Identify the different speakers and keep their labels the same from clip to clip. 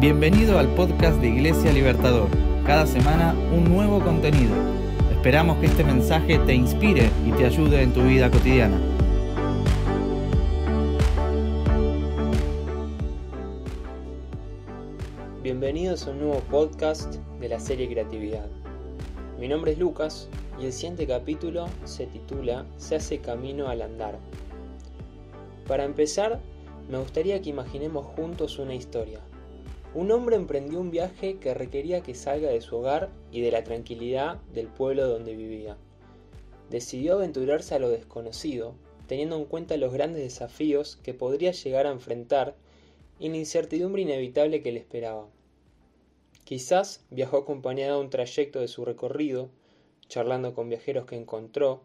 Speaker 1: Bienvenido al podcast de Iglesia Libertador. Cada semana un nuevo contenido. Esperamos que este mensaje te inspire y te ayude en tu vida cotidiana.
Speaker 2: Bienvenidos a un nuevo podcast de la serie Creatividad. Mi nombre es Lucas y el siguiente capítulo se titula Se hace camino al andar. Para empezar, me gustaría que imaginemos juntos una historia. Un hombre emprendió un viaje que requería que salga de su hogar y de la tranquilidad del pueblo donde vivía. Decidió aventurarse a lo desconocido, teniendo en cuenta los grandes desafíos que podría llegar a enfrentar y la incertidumbre inevitable que le esperaba. Quizás viajó acompañado a un trayecto de su recorrido, charlando con viajeros que encontró,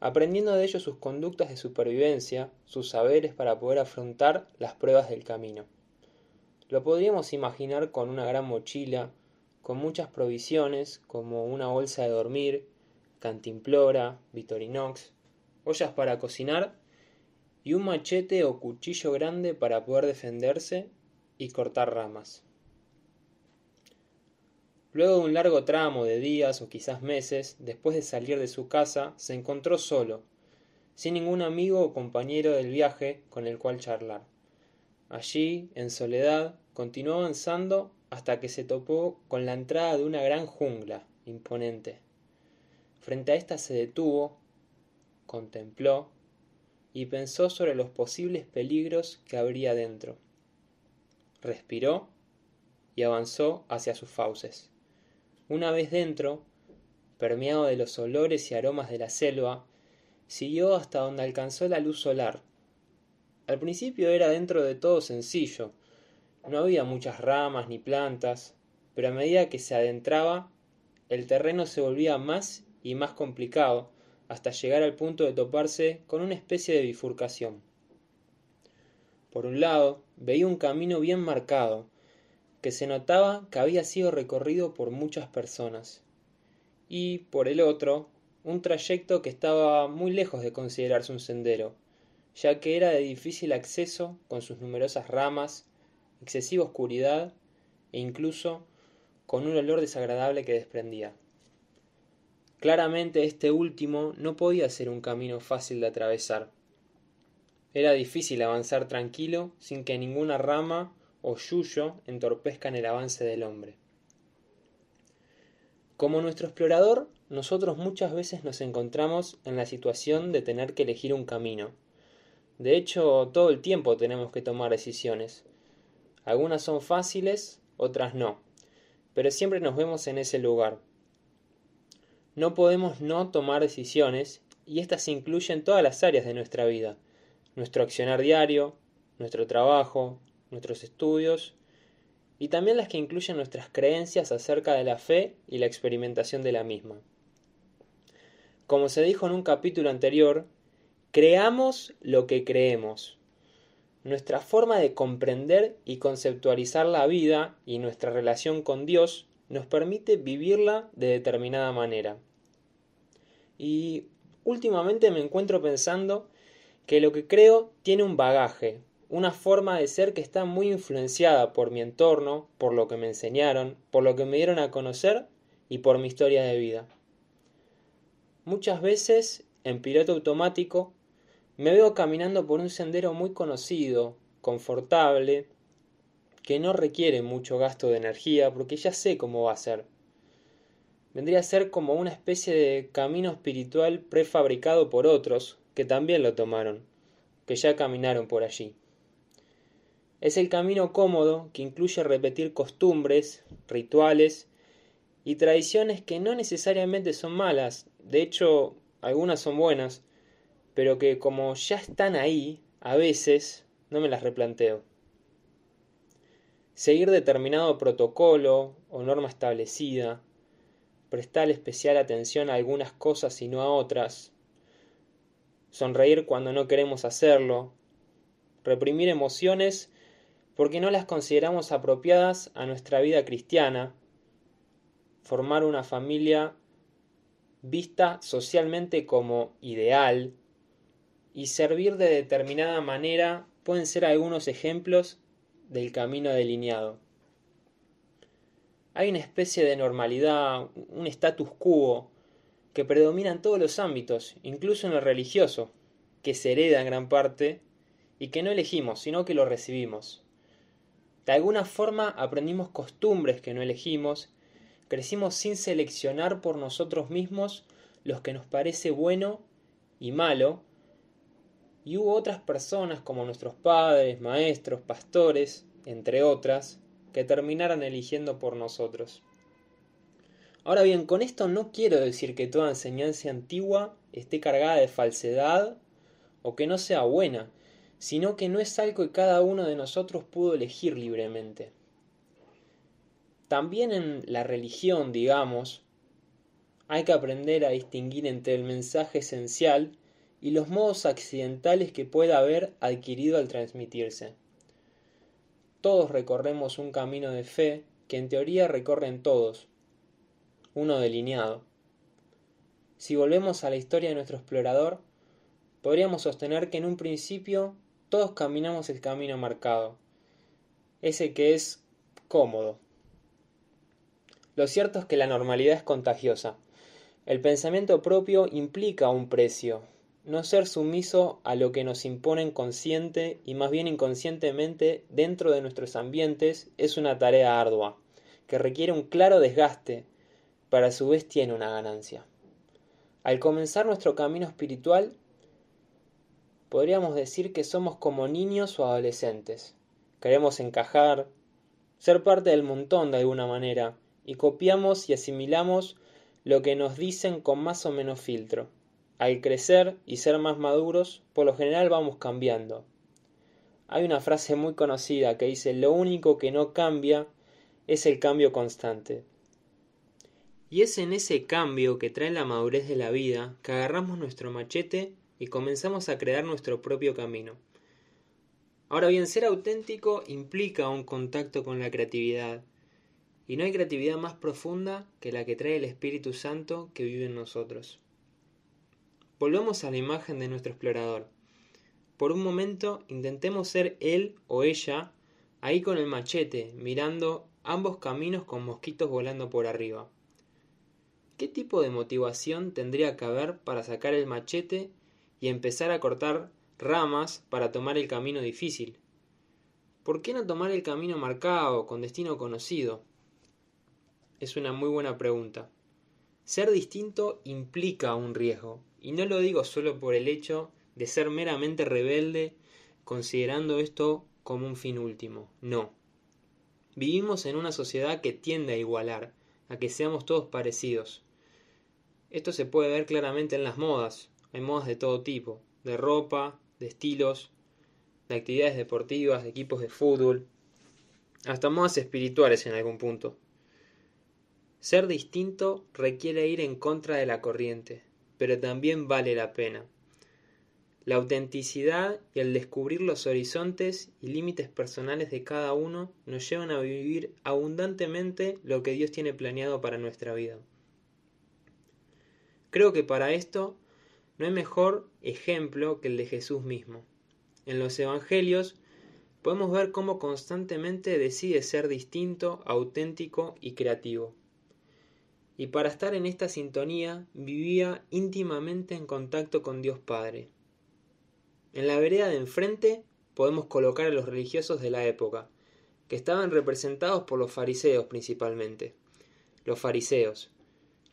Speaker 2: aprendiendo de ellos sus conductas de supervivencia, sus saberes para poder afrontar las pruebas del camino. Lo podríamos imaginar con una gran mochila, con muchas provisiones, como una bolsa de dormir, cantimplora, vitorinox, ollas para cocinar y un machete o cuchillo grande para poder defenderse y cortar ramas. Luego de un largo tramo de días o quizás meses, después de salir de su casa, se encontró solo, sin ningún amigo o compañero del viaje con el cual charlar. Allí, en soledad, continuó avanzando hasta que se topó con la entrada de una gran jungla imponente. Frente a ésta se detuvo, contempló y pensó sobre los posibles peligros que habría dentro. Respiró y avanzó hacia sus fauces. Una vez dentro, permeado de los olores y aromas de la selva, siguió hasta donde alcanzó la luz solar al principio era dentro de todo sencillo, no había muchas ramas ni plantas, pero a medida que se adentraba, el terreno se volvía más y más complicado, hasta llegar al punto de toparse con una especie de bifurcación. Por un lado, veía un camino bien marcado, que se notaba que había sido recorrido por muchas personas, y por el otro, un trayecto que estaba muy lejos de considerarse un sendero, ya que era de difícil acceso con sus numerosas ramas, excesiva oscuridad e incluso con un olor desagradable que desprendía. Claramente este último no podía ser un camino fácil de atravesar. Era difícil avanzar tranquilo sin que ninguna rama o yuyo entorpezcan el avance del hombre. Como nuestro explorador, nosotros muchas veces nos encontramos en la situación de tener que elegir un camino, de hecho, todo el tiempo tenemos que tomar decisiones. Algunas son fáciles, otras no, pero siempre nos vemos en ese lugar. No podemos no tomar decisiones y estas incluyen todas las áreas de nuestra vida, nuestro accionar diario, nuestro trabajo, nuestros estudios y también las que incluyen nuestras creencias acerca de la fe y la experimentación de la misma. Como se dijo en un capítulo anterior, Creamos lo que creemos. Nuestra forma de comprender y conceptualizar la vida y nuestra relación con Dios nos permite vivirla de determinada manera. Y últimamente me encuentro pensando que lo que creo tiene un bagaje, una forma de ser que está muy influenciada por mi entorno, por lo que me enseñaron, por lo que me dieron a conocer y por mi historia de vida. Muchas veces, en piloto automático, me veo caminando por un sendero muy conocido, confortable, que no requiere mucho gasto de energía porque ya sé cómo va a ser. Vendría a ser como una especie de camino espiritual prefabricado por otros que también lo tomaron, que ya caminaron por allí. Es el camino cómodo que incluye repetir costumbres, rituales y tradiciones que no necesariamente son malas, de hecho algunas son buenas, pero que como ya están ahí, a veces no me las replanteo. Seguir determinado protocolo o norma establecida, prestar especial atención a algunas cosas y no a otras, sonreír cuando no queremos hacerlo, reprimir emociones porque no las consideramos apropiadas a nuestra vida cristiana, formar una familia vista socialmente como ideal, y servir de determinada manera pueden ser algunos ejemplos del camino delineado. Hay una especie de normalidad, un status quo, que predomina en todos los ámbitos, incluso en lo religioso, que se hereda en gran parte y que no elegimos, sino que lo recibimos. De alguna forma aprendimos costumbres que no elegimos, crecimos sin seleccionar por nosotros mismos los que nos parece bueno y malo, y hubo otras personas como nuestros padres, maestros, pastores, entre otras, que terminaran eligiendo por nosotros. Ahora bien, con esto no quiero decir que toda enseñanza antigua esté cargada de falsedad o que no sea buena, sino que no es algo que cada uno de nosotros pudo elegir libremente. También en la religión, digamos, hay que aprender a distinguir entre el mensaje esencial y los modos accidentales que pueda haber adquirido al transmitirse. Todos recorremos un camino de fe que en teoría recorren todos, uno delineado. Si volvemos a la historia de nuestro explorador, podríamos sostener que en un principio todos caminamos el camino marcado, ese que es cómodo. Lo cierto es que la normalidad es contagiosa. El pensamiento propio implica un precio. No ser sumiso a lo que nos imponen consciente y más bien inconscientemente dentro de nuestros ambientes es una tarea ardua, que requiere un claro desgaste, pero a su vez tiene una ganancia. Al comenzar nuestro camino espiritual, podríamos decir que somos como niños o adolescentes. Queremos encajar, ser parte del montón de alguna manera, y copiamos y asimilamos lo que nos dicen con más o menos filtro. Al crecer y ser más maduros, por lo general vamos cambiando. Hay una frase muy conocida que dice lo único que no cambia es el cambio constante. Y es en ese cambio que trae la madurez de la vida que agarramos nuestro machete y comenzamos a crear nuestro propio camino. Ahora bien, ser auténtico implica un contacto con la creatividad, y no hay creatividad más profunda que la que trae el Espíritu Santo que vive en nosotros. Volvemos a la imagen de nuestro explorador. Por un momento intentemos ser él o ella ahí con el machete, mirando ambos caminos con mosquitos volando por arriba. ¿Qué tipo de motivación tendría que haber para sacar el machete y empezar a cortar ramas para tomar el camino difícil? ¿Por qué no tomar el camino marcado, con destino conocido? Es una muy buena pregunta. Ser distinto implica un riesgo, y no lo digo solo por el hecho de ser meramente rebelde, considerando esto como un fin último. No. Vivimos en una sociedad que tiende a igualar, a que seamos todos parecidos. Esto se puede ver claramente en las modas. Hay modas de todo tipo, de ropa, de estilos, de actividades deportivas, de equipos de fútbol, hasta modas espirituales en algún punto. Ser distinto requiere ir en contra de la corriente, pero también vale la pena. La autenticidad y el descubrir los horizontes y límites personales de cada uno nos llevan a vivir abundantemente lo que Dios tiene planeado para nuestra vida. Creo que para esto no hay mejor ejemplo que el de Jesús mismo. En los Evangelios podemos ver cómo constantemente decide ser distinto, auténtico y creativo y para estar en esta sintonía vivía íntimamente en contacto con Dios Padre. En la vereda de enfrente podemos colocar a los religiosos de la época, que estaban representados por los fariseos principalmente. Los fariseos,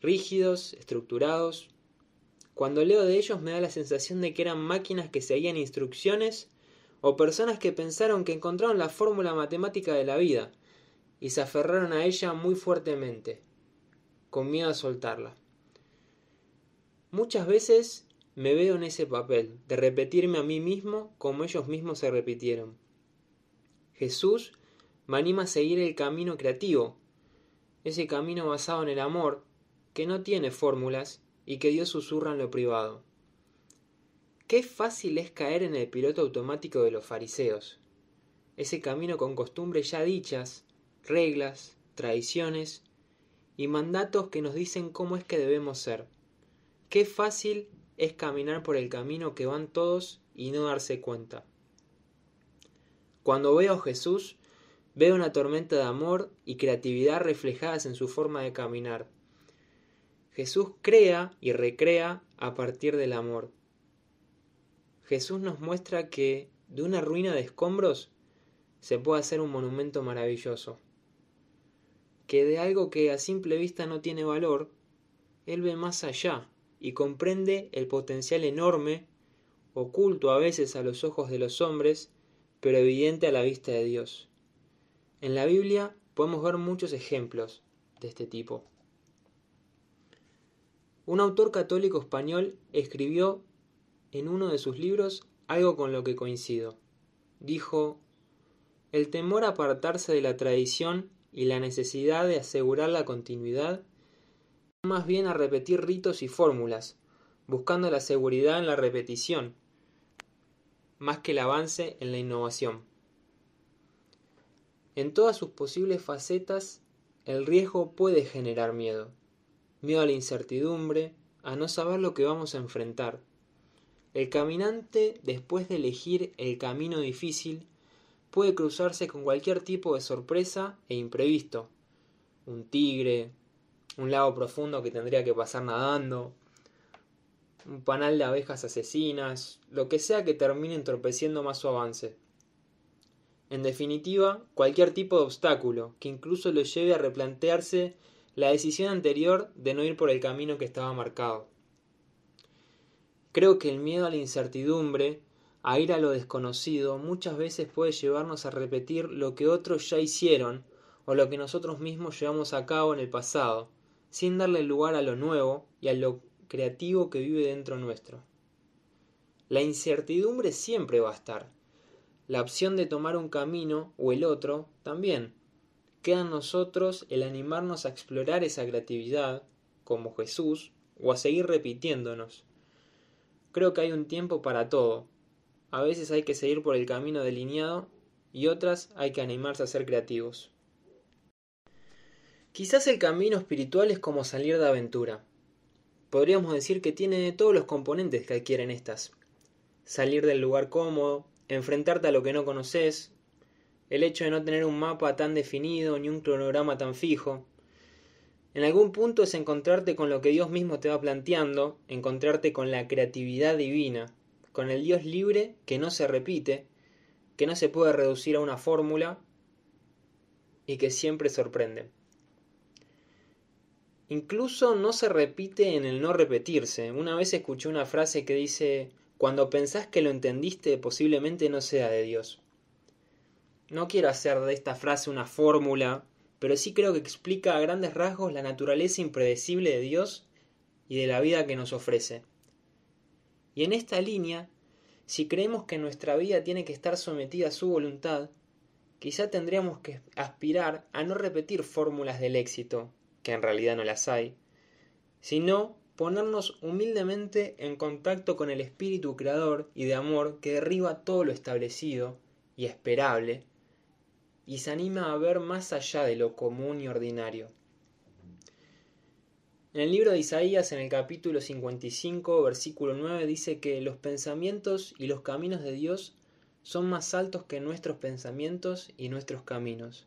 Speaker 2: rígidos, estructurados. Cuando leo de ellos me da la sensación de que eran máquinas que seguían instrucciones o personas que pensaron que encontraron la fórmula matemática de la vida y se aferraron a ella muy fuertemente con miedo a soltarla. Muchas veces me veo en ese papel, de repetirme a mí mismo como ellos mismos se repitieron. Jesús me anima a seguir el camino creativo, ese camino basado en el amor, que no tiene fórmulas y que Dios susurra en lo privado. Qué fácil es caer en el piloto automático de los fariseos, ese camino con costumbres ya dichas, reglas, tradiciones y mandatos que nos dicen cómo es que debemos ser. Qué fácil es caminar por el camino que van todos y no darse cuenta. Cuando veo a Jesús, ve una tormenta de amor y creatividad reflejadas en su forma de caminar. Jesús crea y recrea a partir del amor. Jesús nos muestra que de una ruina de escombros se puede hacer un monumento maravilloso. Que de algo que a simple vista no tiene valor, Él ve más allá y comprende el potencial enorme, oculto a veces a los ojos de los hombres, pero evidente a la vista de Dios. En la Biblia podemos ver muchos ejemplos de este tipo. Un autor católico español escribió en uno de sus libros algo con lo que coincido. Dijo, el temor a apartarse de la tradición y la necesidad de asegurar la continuidad, más bien a repetir ritos y fórmulas, buscando la seguridad en la repetición, más que el avance en la innovación. En todas sus posibles facetas, el riesgo puede generar miedo miedo a la incertidumbre, a no saber lo que vamos a enfrentar. El caminante, después de elegir el camino difícil, puede cruzarse con cualquier tipo de sorpresa e imprevisto. Un tigre, un lago profundo que tendría que pasar nadando, un panal de abejas asesinas, lo que sea que termine entorpeciendo más su avance. En definitiva, cualquier tipo de obstáculo que incluso lo lleve a replantearse la decisión anterior de no ir por el camino que estaba marcado. Creo que el miedo a la incertidumbre, a ir a lo desconocido, muchas veces puede llevarnos a repetir lo que otros ya hicieron o lo que nosotros mismos llevamos a cabo en el pasado, sin darle lugar a lo nuevo y a lo creativo que vive dentro nuestro. La incertidumbre siempre va a estar. La opción de tomar un camino o el otro también queda en nosotros el animarnos a explorar esa creatividad, como Jesús, o a seguir repitiéndonos. Creo que hay un tiempo para todo. A veces hay que seguir por el camino delineado y otras hay que animarse a ser creativos. Quizás el camino espiritual es como salir de aventura. Podríamos decir que tiene todos los componentes que adquieren estas. Salir del lugar cómodo, enfrentarte a lo que no conoces, el hecho de no tener un mapa tan definido ni un cronograma tan fijo. En algún punto es encontrarte con lo que Dios mismo te va planteando, encontrarte con la creatividad divina, con el Dios libre que no se repite, que no se puede reducir a una fórmula y que siempre sorprende. Incluso no se repite en el no repetirse. Una vez escuché una frase que dice, cuando pensás que lo entendiste posiblemente no sea de Dios. No quiero hacer de esta frase una fórmula, pero sí creo que explica a grandes rasgos la naturaleza impredecible de Dios y de la vida que nos ofrece. Y en esta línea, si creemos que nuestra vida tiene que estar sometida a su voluntad, quizá tendríamos que aspirar a no repetir fórmulas del éxito, que en realidad no las hay, sino ponernos humildemente en contacto con el espíritu creador y de amor que derriba todo lo establecido y esperable y se anima a ver más allá de lo común y ordinario. En el libro de Isaías, en el capítulo 55, versículo 9, dice que los pensamientos y los caminos de Dios son más altos que nuestros pensamientos y nuestros caminos.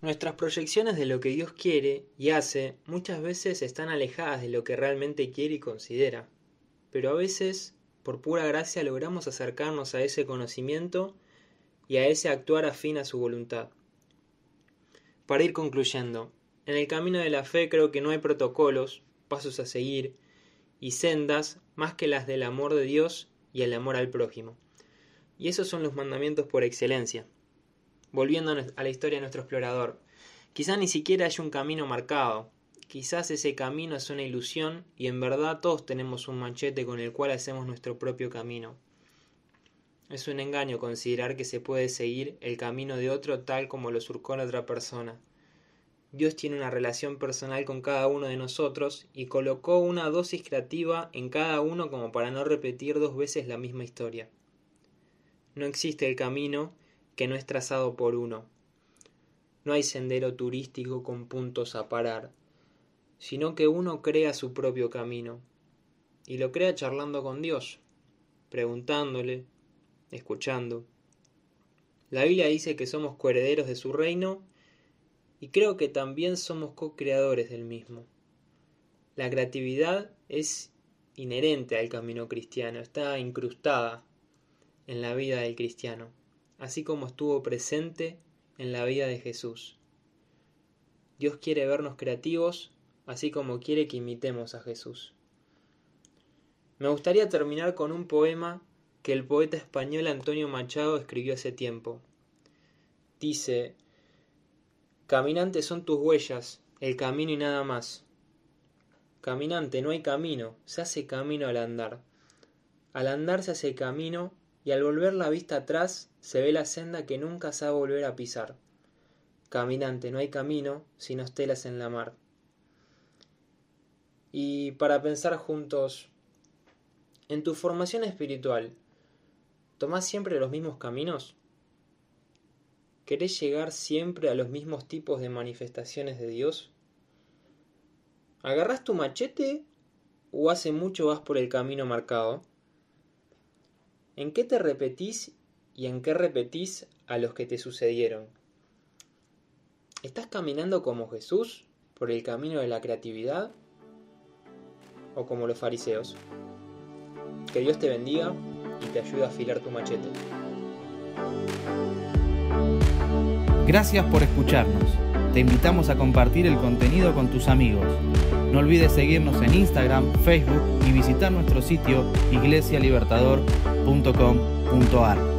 Speaker 2: Nuestras proyecciones de lo que Dios quiere y hace muchas veces están alejadas de lo que realmente quiere y considera, pero a veces, por pura gracia, logramos acercarnos a ese conocimiento y a ese actuar afín a su voluntad. Para ir concluyendo, en el camino de la fe creo que no hay protocolos, pasos a seguir y sendas más que las del amor de Dios y el amor al prójimo. Y esos son los mandamientos por excelencia. Volviendo a la historia de nuestro explorador, quizá ni siquiera haya un camino marcado, quizás ese camino es una ilusión y en verdad todos tenemos un manchete con el cual hacemos nuestro propio camino. Es un engaño considerar que se puede seguir el camino de otro tal como lo surcó la otra persona. Dios tiene una relación personal con cada uno de nosotros y colocó una dosis creativa en cada uno como para no repetir dos veces la misma historia. No existe el camino que no es trazado por uno. No hay sendero turístico con puntos a parar, sino que uno crea su propio camino y lo crea charlando con Dios, preguntándole, escuchando, La Biblia dice que somos coherederos de su reino y creo que también somos co-creadores del mismo. La creatividad es inherente al camino cristiano, está incrustada en la vida del cristiano, así como estuvo presente en la vida de Jesús. Dios quiere vernos creativos, así como quiere que imitemos a Jesús. Me gustaría terminar con un poema que el poeta español Antonio Machado escribió hace tiempo. Dice, Caminante son tus huellas, el camino y nada más. Caminante, no hay camino, se hace camino al andar. Al andar se hace camino y al volver la vista atrás se ve la senda que nunca a volver a pisar. Caminante, no hay camino, sino estelas en la mar. Y para pensar juntos, en tu formación espiritual, ¿tomás siempre los mismos caminos? ¿Querés llegar siempre a los mismos tipos de manifestaciones de Dios? ¿Agarrás tu machete o hace mucho vas por el camino marcado? ¿En qué te repetís y en qué repetís a los que te sucedieron? ¿Estás caminando como Jesús por el camino de la creatividad o como los fariseos? Que Dios te bendiga y te ayude a afilar tu machete.
Speaker 1: Gracias por escucharnos. Te invitamos a compartir el contenido con tus amigos. No olvides seguirnos en Instagram, Facebook y visitar nuestro sitio iglesialibertador.com.ar.